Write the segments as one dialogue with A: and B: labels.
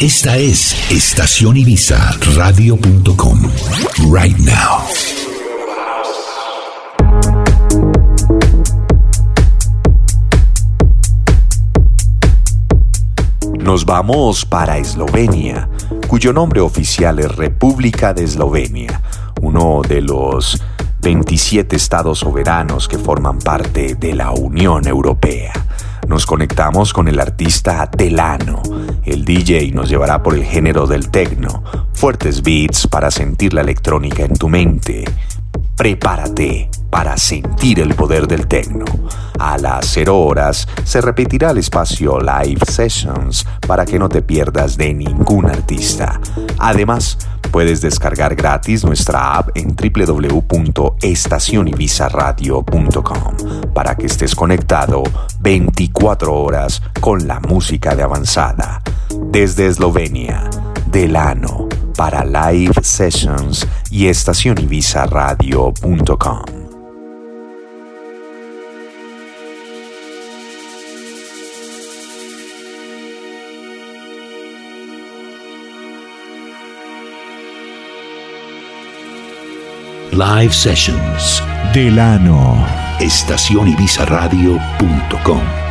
A: Esta es Estación Ibiza Radio.com. Right now.
B: Nos vamos para Eslovenia, cuyo nombre oficial es República de Eslovenia, uno de los 27 estados soberanos que forman parte de la Unión Europea. Nos conectamos con el artista Telano. El DJ nos llevará por el género del techno, fuertes beats para sentir la electrónica en tu mente. Prepárate para sentir el poder del techno. A las 0 horas se repetirá el espacio Live Sessions para que no te pierdas de ningún artista. Además, puedes descargar gratis nuestra app en www.estacionibizarradio.com para que estés conectado 24 horas con la música de avanzada. Desde Eslovenia, Delano para live sessions y estacionibizarradio.com.
A: Live Sessions.
C: Delano.
A: Estacionibizarradio.com.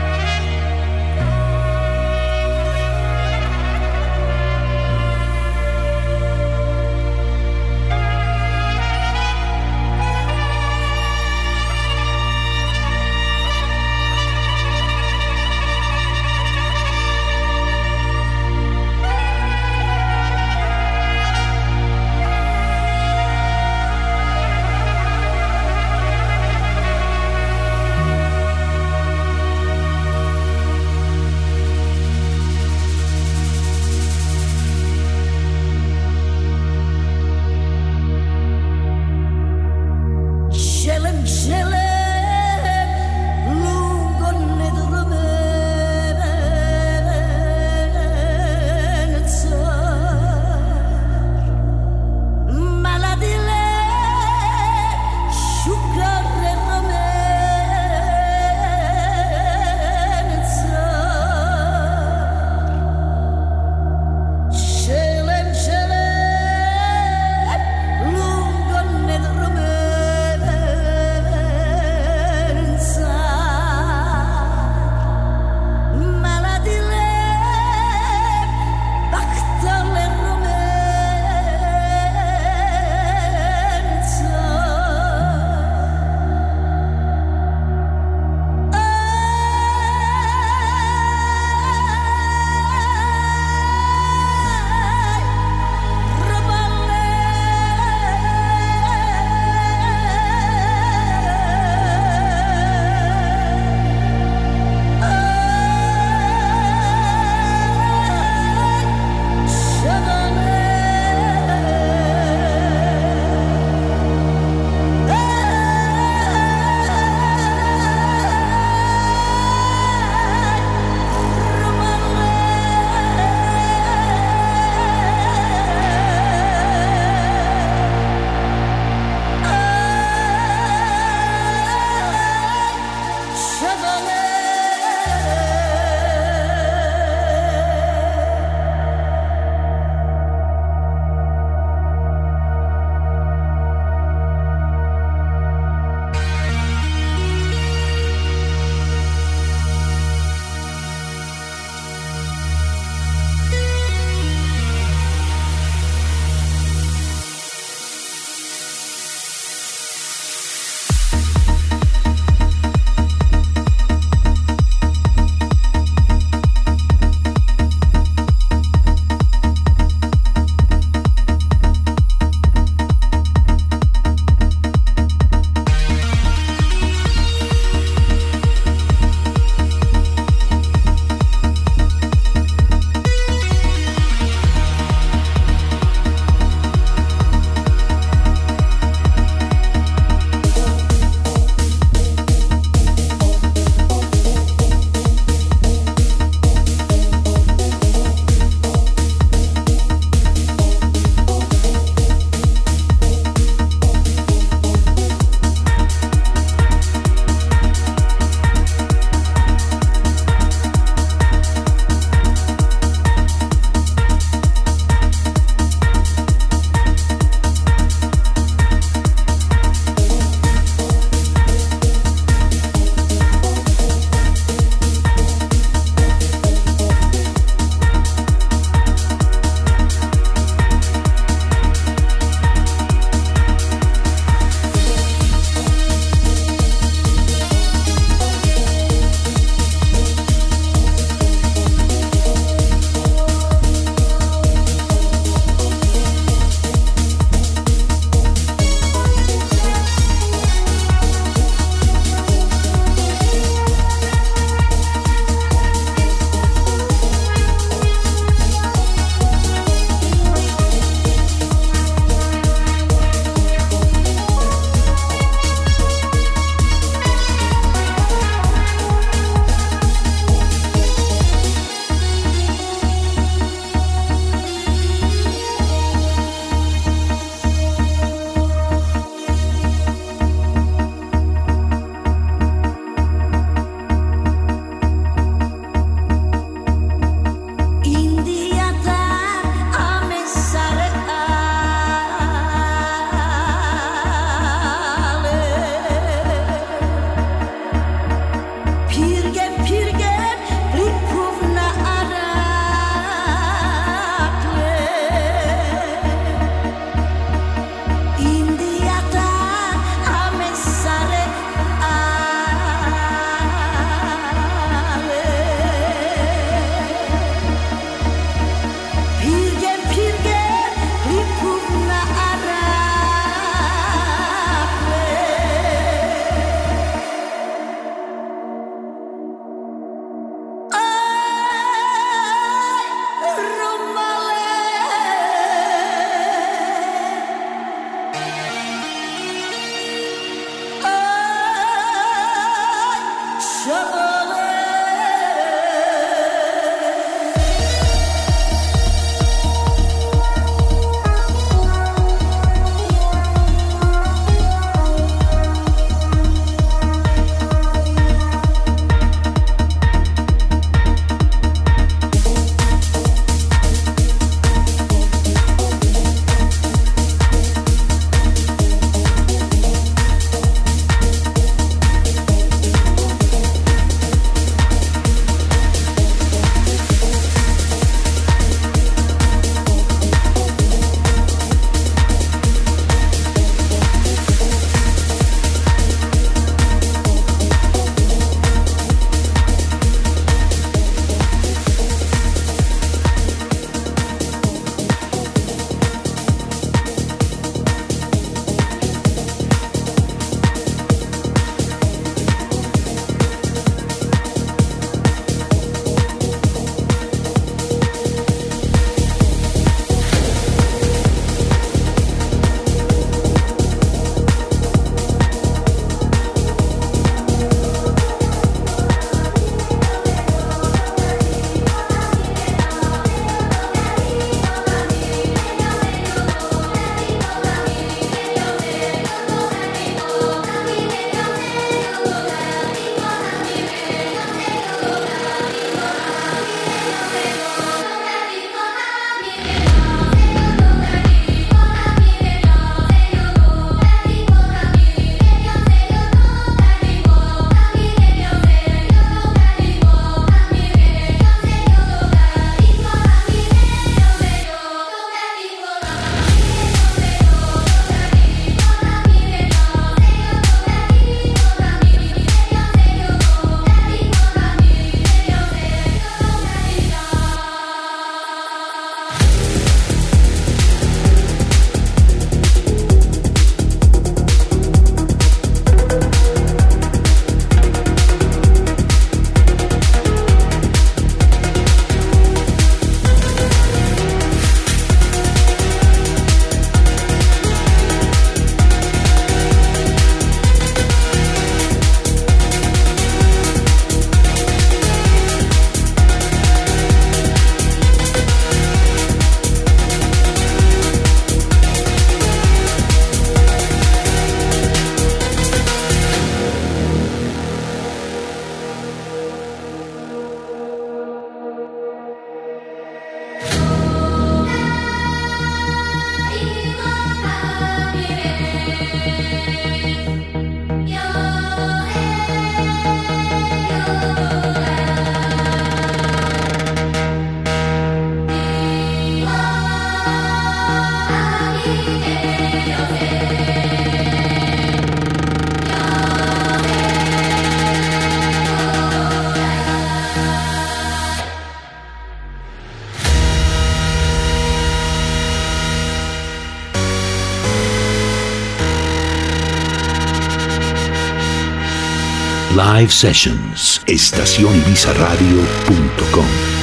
D: live sessions. Estacionibizaradio.com.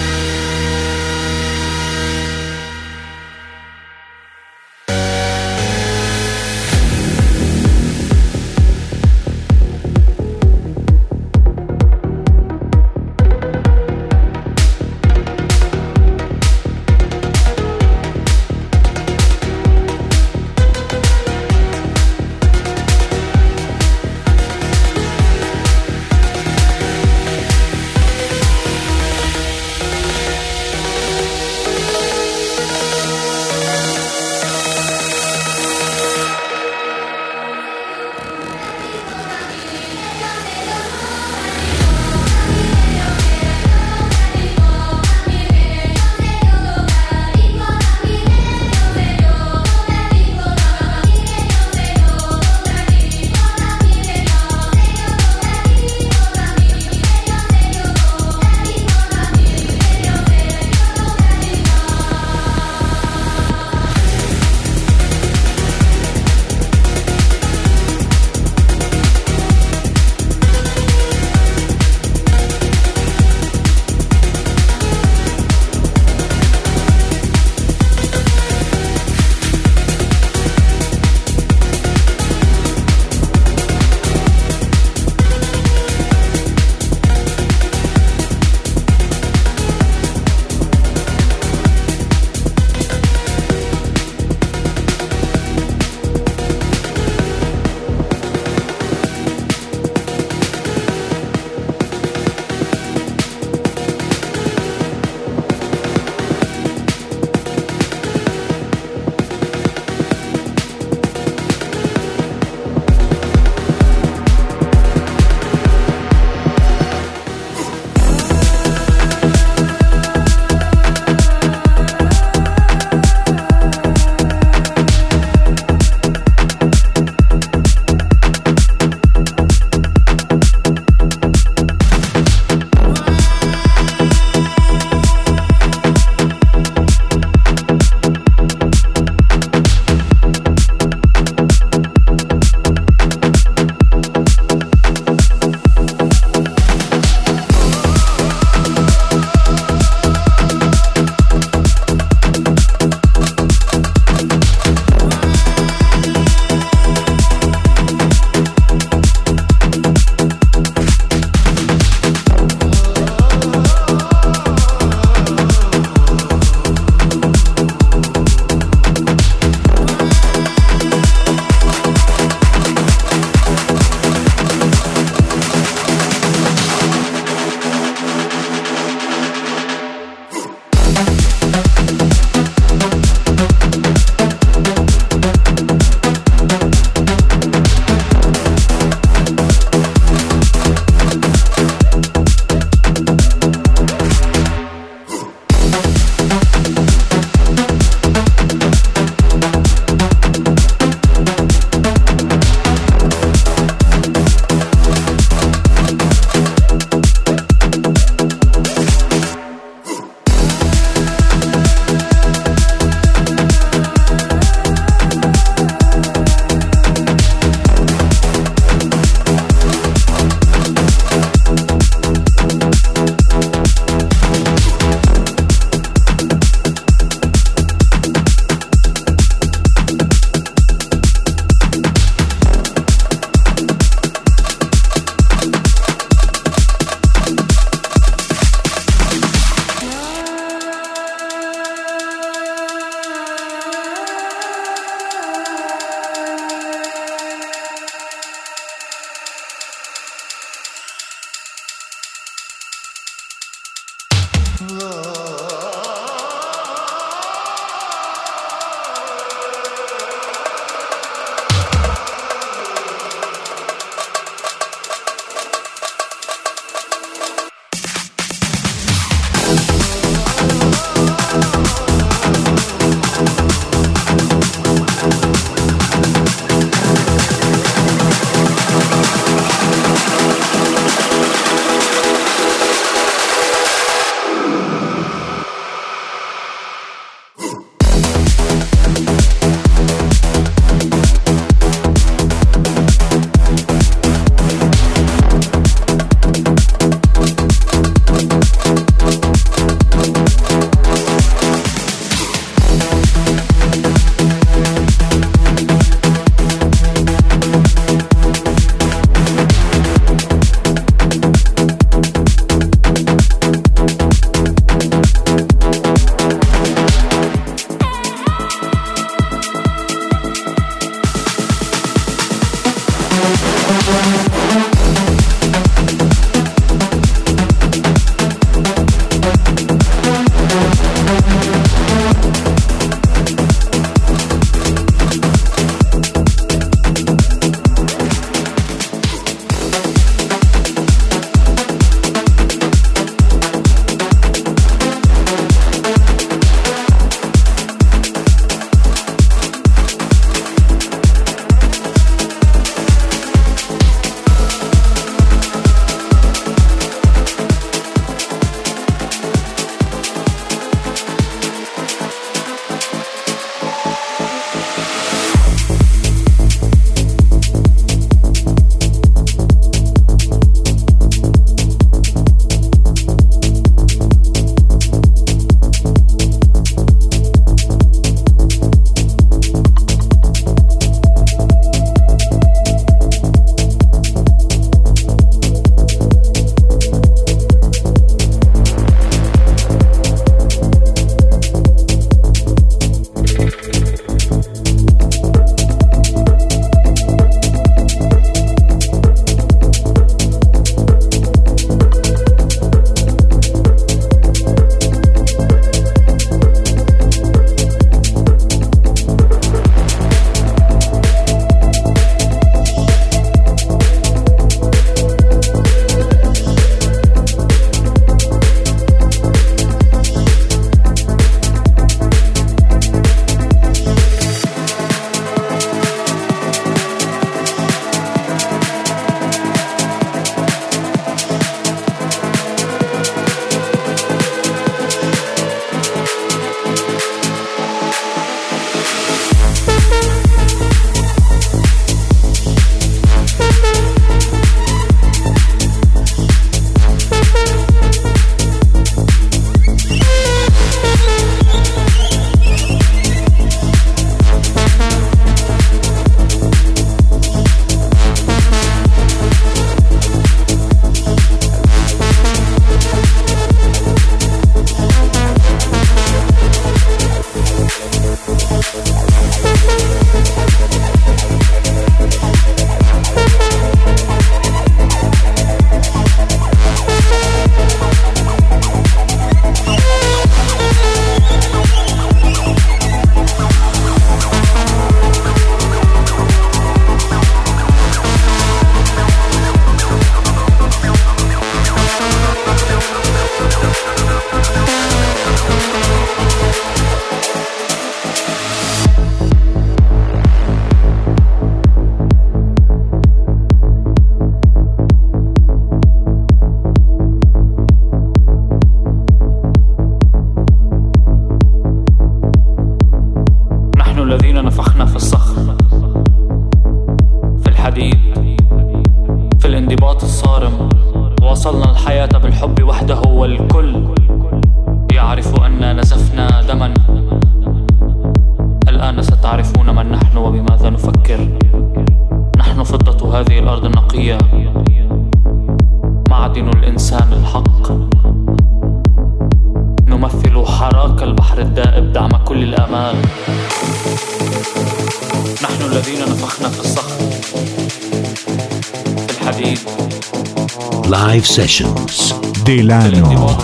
E: Live Sessions. Delano.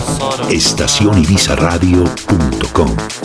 A: Estacionibizarradio.com.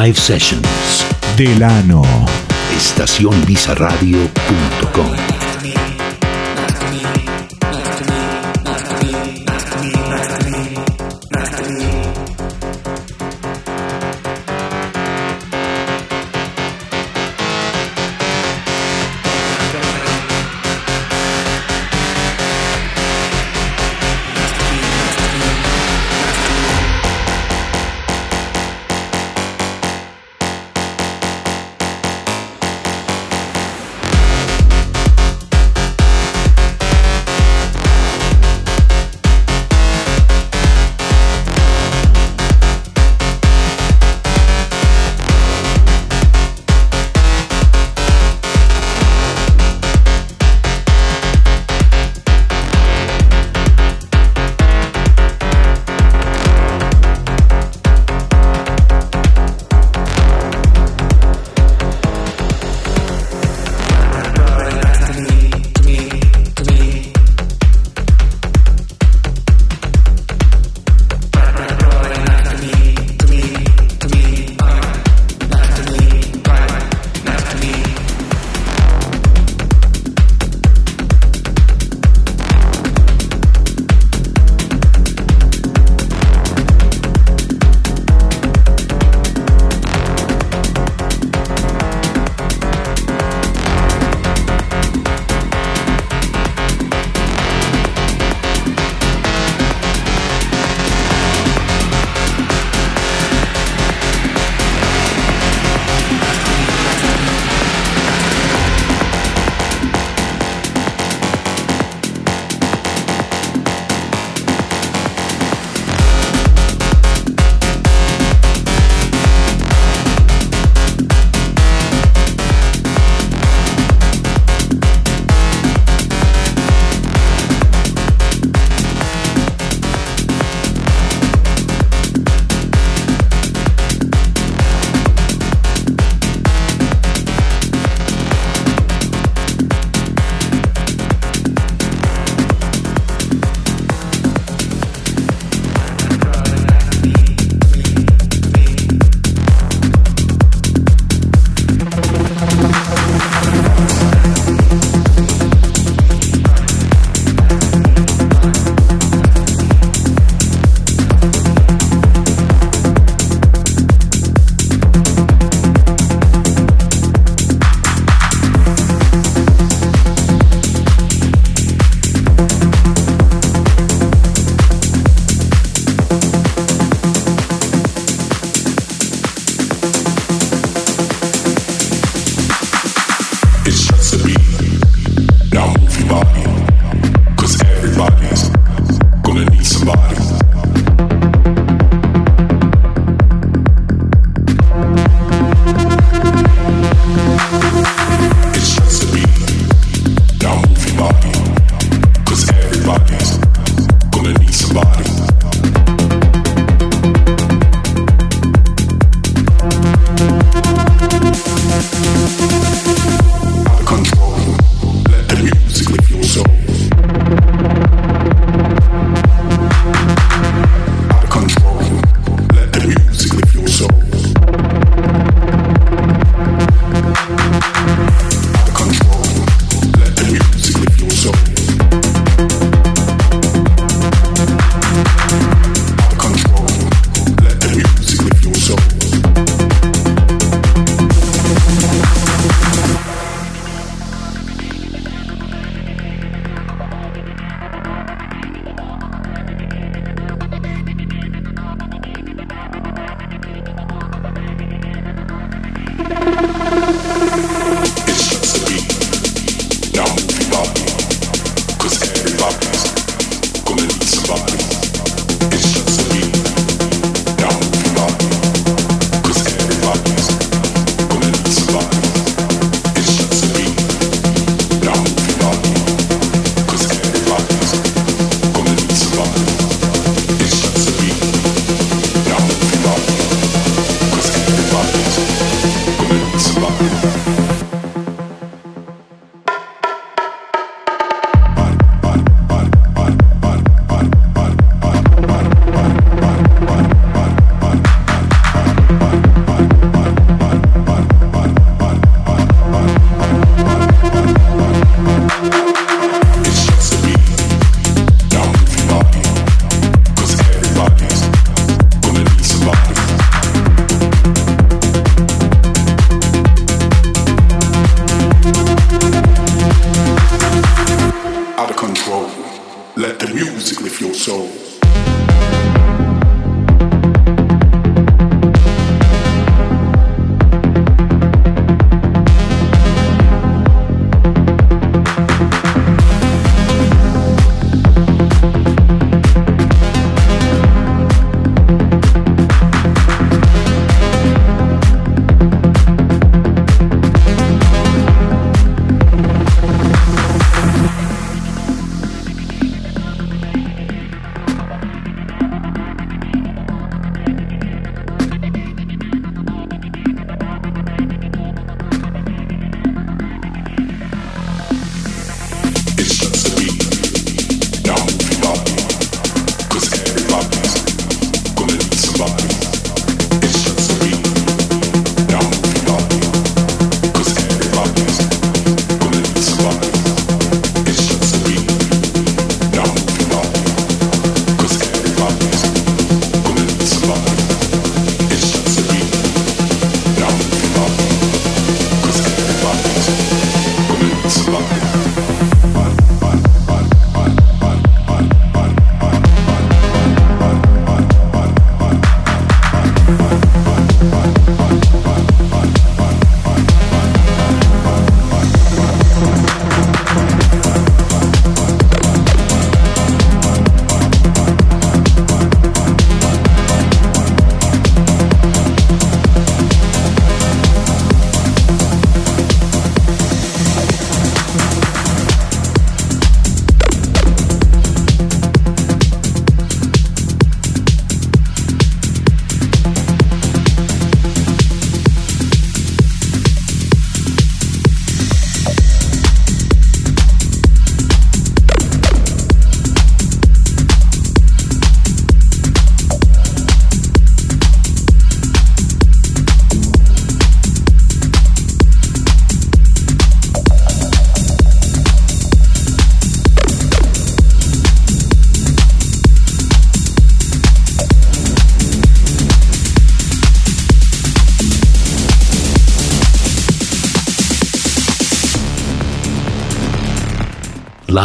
A: Live Sessions.
B: Delano.
A: Estacionbizarradio.com.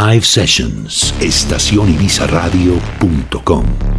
D: Live Sessions, estacionibizaradio.com.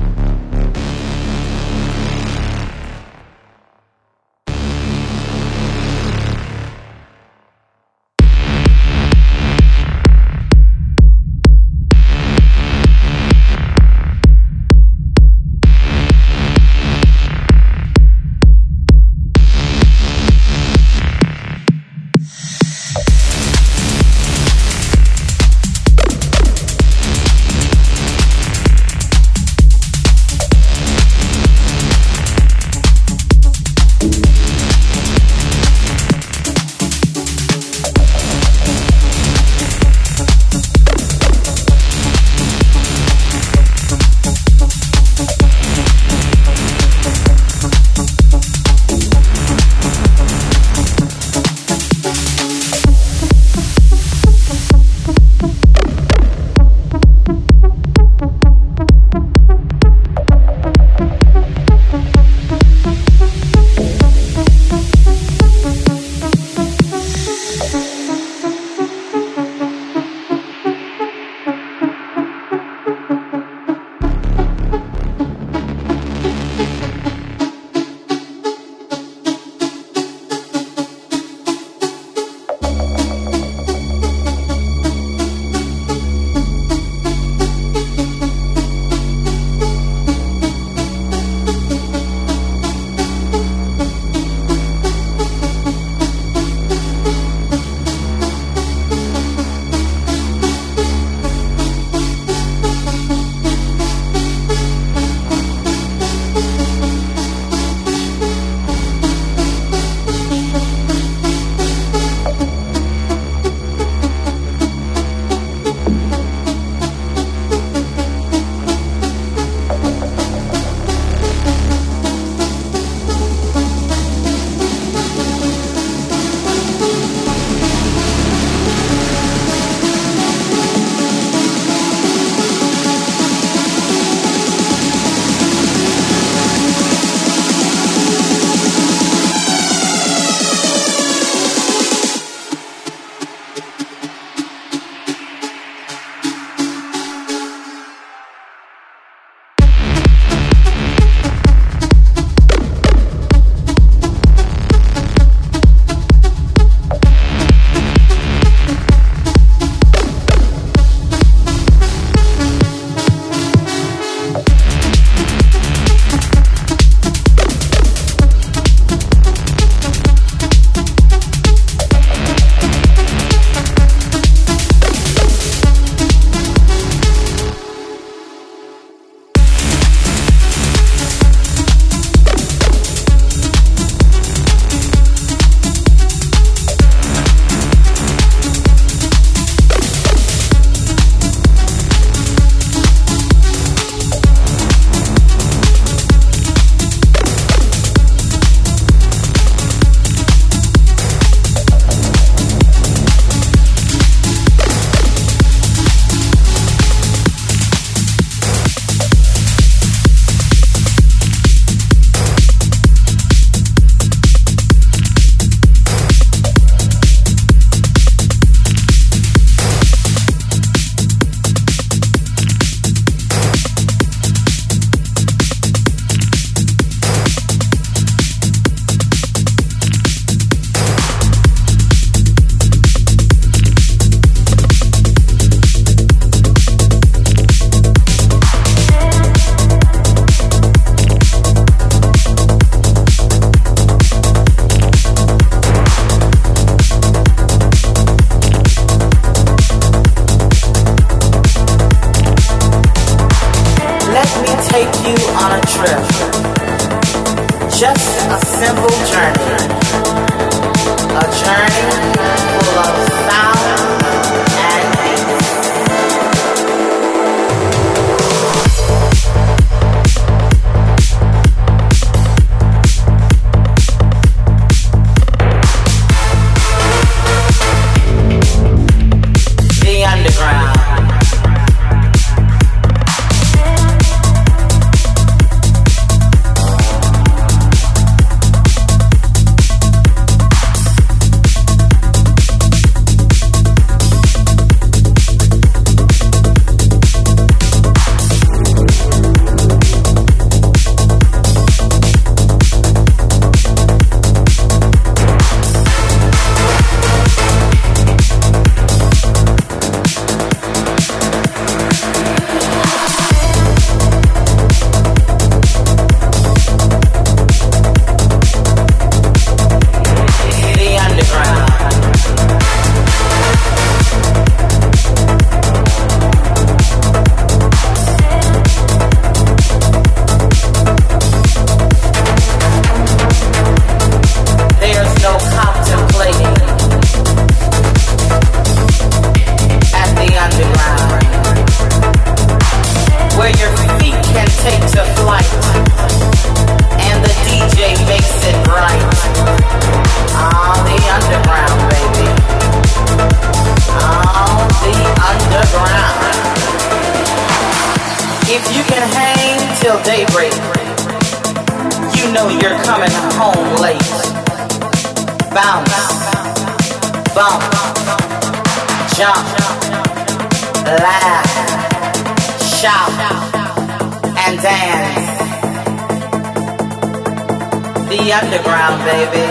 F: baby.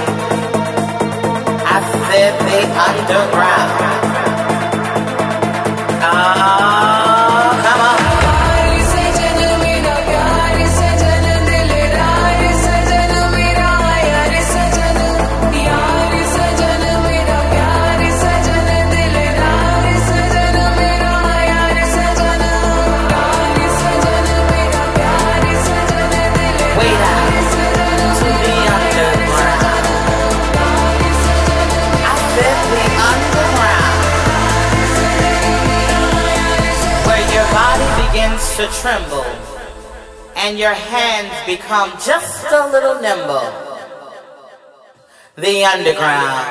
F: become just a little nimble. The underground.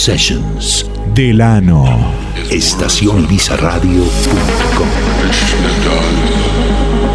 A: Sessions.
G: Delano.
A: Estación
H: Ibiza Radio.com. It's.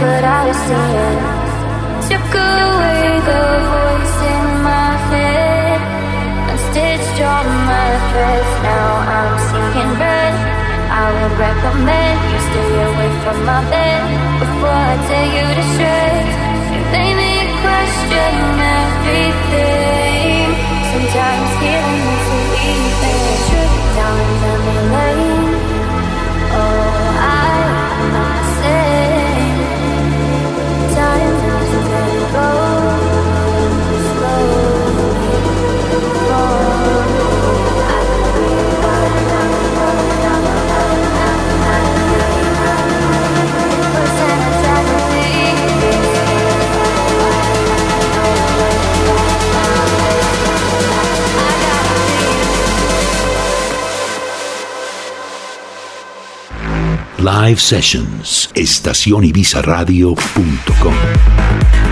G: What I was seeing. Took away the voice in my head and stitched all my threads. Now I'm seeing red. I would recommend you stay away from my bed before I tear you to shreds. You made me question everything.
A: Live Sessions, estacionibizaradio.com.